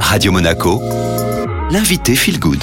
Radio Monaco, l'invité Feel Good.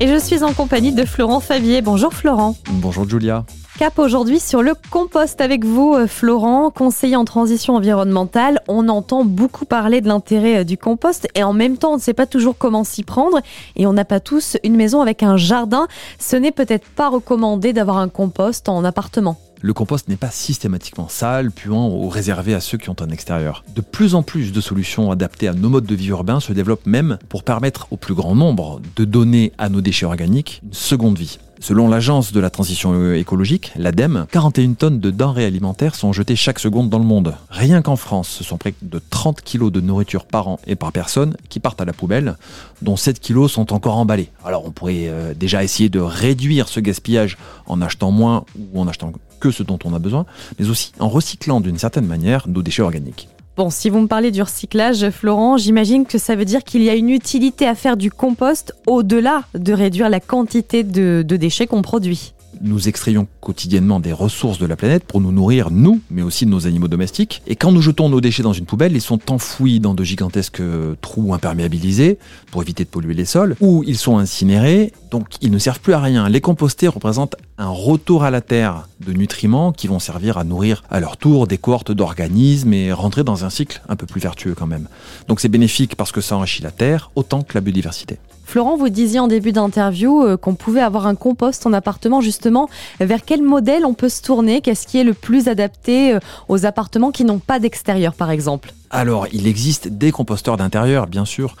Et je suis en compagnie de Florent Fabier. Bonjour Florent. Bonjour Julia. Cap aujourd'hui sur le compost avec vous, euh, Florent, conseiller en transition environnementale. On entend beaucoup parler de l'intérêt euh, du compost et en même temps, on ne sait pas toujours comment s'y prendre et on n'a pas tous une maison avec un jardin. Ce n'est peut-être pas recommandé d'avoir un compost en appartement le compost n'est pas systématiquement sale, puant ou réservé à ceux qui ont un extérieur. De plus en plus de solutions adaptées à nos modes de vie urbains se développent même pour permettre au plus grand nombre de donner à nos déchets organiques une seconde vie. Selon l'agence de la transition écologique, l'ADEME, 41 tonnes de denrées alimentaires sont jetées chaque seconde dans le monde. Rien qu'en France, ce sont près de 30 kilos de nourriture par an et par personne qui partent à la poubelle, dont 7 kilos sont encore emballés. Alors on pourrait euh, déjà essayer de réduire ce gaspillage en achetant moins ou en achetant que ce dont on a besoin, mais aussi en recyclant d'une certaine manière nos déchets organiques. Bon, si vous me parlez du recyclage, Florent, j'imagine que ça veut dire qu'il y a une utilité à faire du compost au-delà de réduire la quantité de, déchets qu'on produit nous extrayons quotidiennement des ressources de la planète pour nous nourrir, nous, mais aussi nos animaux domestiques. Et quand nous jetons nos déchets dans une poubelle, ils sont enfouis dans de gigantesques trous imperméabilisés pour éviter de polluer les sols, ou ils sont incinérés, donc ils ne servent plus à rien. Les compostés représentent un retour à la terre de nutriments qui vont servir à nourrir à leur tour des cohortes d'organismes et rentrer dans un cycle un peu plus vertueux quand même. Donc c'est bénéfique parce que ça enrichit la terre autant que la biodiversité. Florent, vous disiez en début d'interview euh, qu'on pouvait avoir un compost en appartement. Justement, vers quel modèle on peut se tourner? Qu'est-ce qui est le plus adapté euh, aux appartements qui n'ont pas d'extérieur, par exemple? Alors, il existe des composteurs d'intérieur, bien sûr.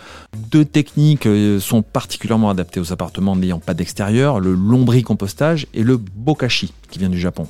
Deux techniques euh, sont particulièrement adaptées aux appartements n'ayant pas d'extérieur, le lombricompostage et le bokashi, qui vient du Japon.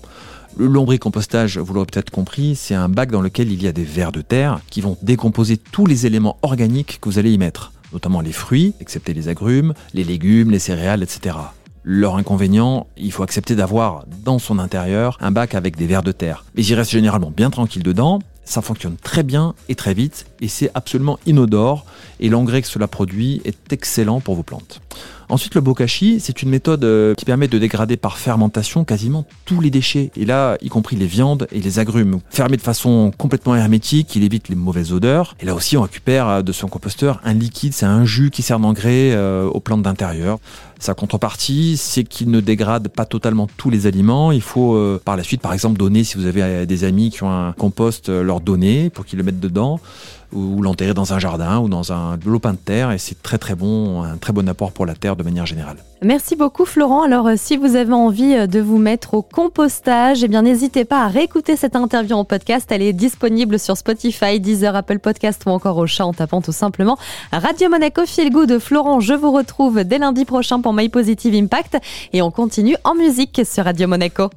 Le lombricompostage, vous l'aurez peut-être compris, c'est un bac dans lequel il y a des vers de terre qui vont décomposer tous les éléments organiques que vous allez y mettre notamment les fruits, excepté les agrumes, les légumes, les céréales, etc. Leur inconvénient, il faut accepter d'avoir dans son intérieur un bac avec des vers de terre. Mais j'y reste généralement bien tranquille dedans, ça fonctionne très bien et très vite, et c'est absolument inodore, et l'engrais que cela produit est excellent pour vos plantes. Ensuite, le bokashi, c'est une méthode euh, qui permet de dégrader par fermentation quasiment tous les déchets, et là, y compris les viandes et les agrumes. Fermé de façon complètement hermétique, il évite les mauvaises odeurs. Et là aussi, on récupère euh, de son composteur un liquide, c'est un jus qui sert d'engrais euh, aux plantes d'intérieur. Sa contrepartie, c'est qu'il ne dégrade pas totalement tous les aliments. Il faut par la suite, par exemple, donner, si vous avez des amis qui ont un compost, leur donner pour qu'ils le mettent dedans ou l'enterrer dans un jardin ou dans un lopin de terre et c'est très très bon, un très bon apport pour la terre de manière générale. Merci beaucoup Florent. Alors euh, si vous avez envie euh, de vous mettre au compostage, eh bien n'hésitez pas à réécouter cette interview en podcast. Elle est disponible sur Spotify, Deezer, Apple Podcast ou encore au chat en tapant tout simplement Radio Monaco Feel Good. Florent, je vous retrouve dès lundi prochain pour My Positive Impact et on continue en musique sur Radio Monaco.